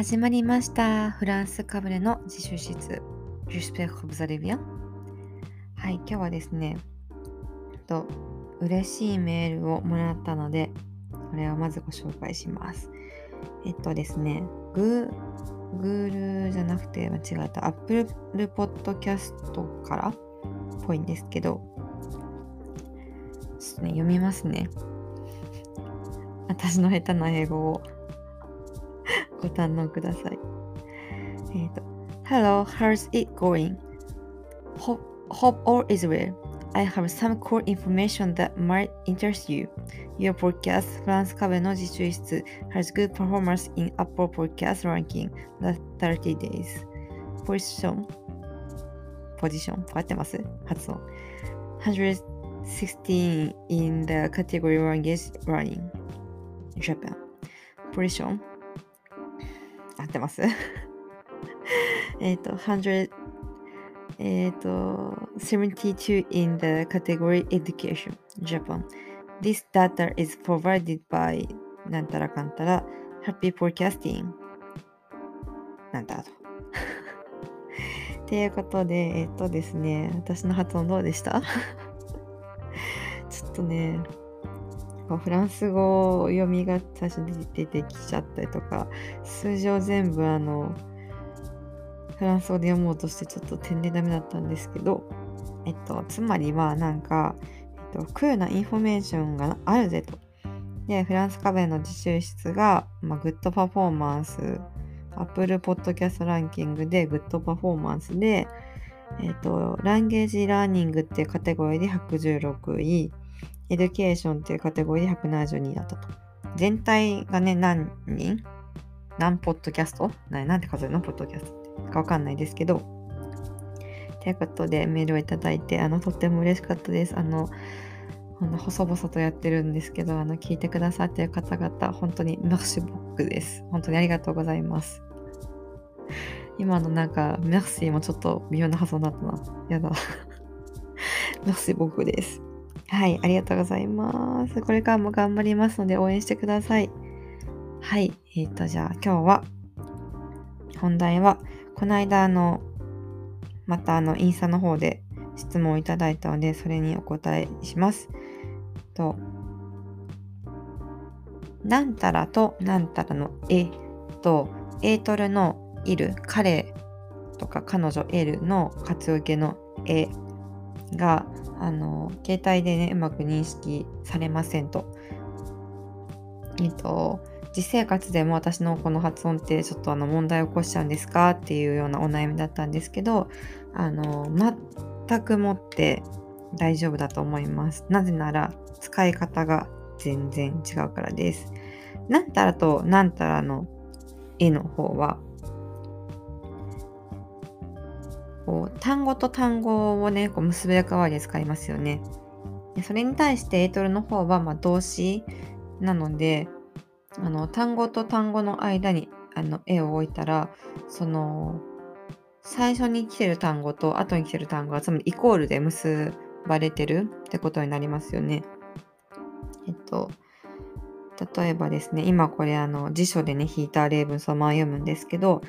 始まりました。フランスかぶれの自習室。J'espère que vous allez bien. はい、今日はですね、と嬉しいメールをもらったので、これをまずご紹介します。えっとですね、グー、グールじゃなくて間違えた、Apple Podcast からっぽいんですけど、ちょっとね、読みますね。私の下手な英語をご堪能ください。えっ、と、Hello, how's it going? Hope, hope all is well. I have some cool information that might interest you. Your podcast, フランス壁の自習室 has good performance in Apple Podcast ranking the 30 days. ポジションポジション合ってます発音。116 in the category language running. Japan. ポジション 合ってますえっと、100えっと、72 in the category education, Japan. This data is provided by なんたらかんたら Happy Podcasting なんたらと。っていうことで、えっとですね、私の発音どうでしたちょっとね、こうフランス語を読みが最初に出てきちゃったりとか、数字を全部あの、フランス語で読もうとしてちょっとてんでダメだったんですけど、えっと、つまりはなんか、えっと、クールなインフォメーションがあるぜと。で、フランスカベの自習室が、まあ、 good performance、Apple Podcast ランキングで good performance で、えっと、 language learning っていうカテゴリーで116位、 education っていうカテゴリーで172だったと。全体がね、何人？何ポッドキャスト？ななんて数えるの？ポッドキャストって。かわかんないですけど。ということでメールをいただいて、あの、とっても嬉しかったです。あの、あの細々とやってるんですけど、あの、聞いてくださってる方々、本当に merci beaucoup です。本当にありがとうございます。今のなんか、メッシーもちょっと微妙な発音だったな。やだ。メッシュボックです。はい、ありがとうございます。これからも頑張りますので応援してください。はい、えっ、ー、と、じゃあ今日は、本題は、この間あの、またあの、インスタの方で質問をいただいたので、それにお答えします。と、なんたらとなんたらのえと、エートルのいる、彼とか彼女 L の活受けのえが、あの、携帯でね、うまく認識されませんと。えっと、実生活でも私のこの発音ってちょっとあの問題起こしちゃうんですかっていうようなお悩みだったんですけど、あの、全くもって大丈夫だと思います。なぜなら使い方が全然違うからです。なんたらとなんたらの絵の方は、こう単語と単語をね、こう結べる代わりで使いますよね。それに対してエートルの方はま動詞なので、あの単語と単語の間にあの絵を置いたらその最初に来てる単語と後に来てる単語はつまりイコールで結ばれてるってことになりますよね。えっと例えばですね今これあの辞書でね引いた例文そのまま読むんですけど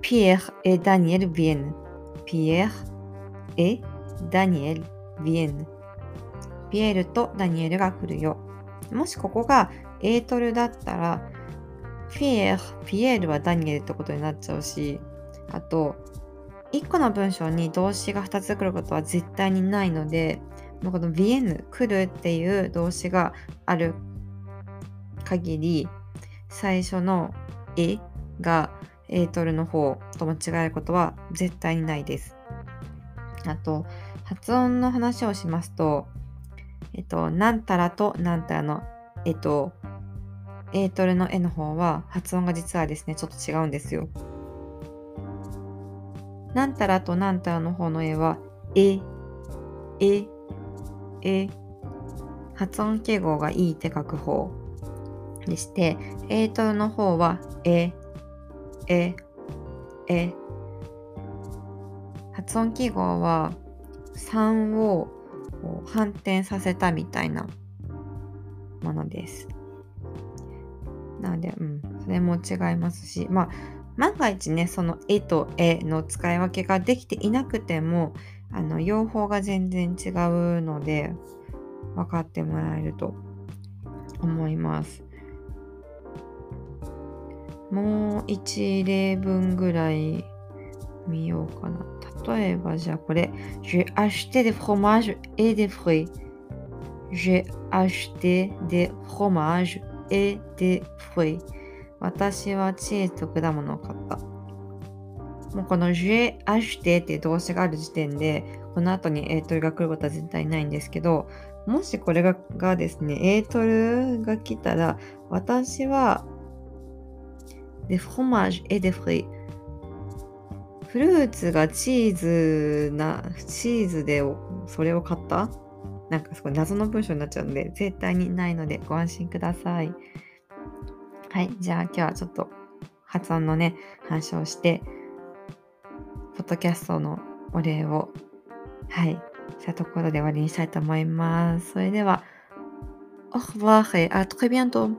ピエール・エ・ダニエル・ビエヌピエール・エ・ダニエル・ビエンヌピエールとダニエルが来るよ。もしここがエートルだったら、ピエール、ピエールはダニエルってことになっちゃうし、あと、1個の文章に動詞が2つ来ることは絶対にないので、このビエヌ、来るっていう動詞がある限り、最初のえがエートルの方と間違えることは絶対にないです。あと、発音の話をしますと、えっと、なんたらとなんたらのえっと、エートルの絵の方は発音が実はですね、ちょっと違うんですよ。なんたらとなんたらの方の絵は、え、え、え、発音記号がいいって書く方でして、エートルの方は、え、え、え、発音記号は3を反転させたみたいなものです。なので、うん、それも違いますし、まあ、万が一ね、その絵と絵の使い分けができていなくても、あの、用法が全然違うので、分かってもらえると思います。もう一例文ぐらい見ようかな。例えばじゃあこれ、J'ai acheté des fromages et des fruits. J'ai acheté des fromages et des fruits. 私はチーズと果物を買った。もうこの J'ai acheté っていう動詞がある時点で、この後にエートルが来ることは絶対ないんですけど、もしこれががですね、エートルが来たら、私は、で、フロマージュエデフリー。フルーツがチーズな、チーズでそれを買った？なんかすごい謎の文章になっちゃうんで、絶対にないのでご安心ください。はい、じゃあ今日はちょっと発音のね、反証して、ポッドキャストのお礼を、はい、したところで終わりにしたいと思います。それでは、au revoir et à très bientôt!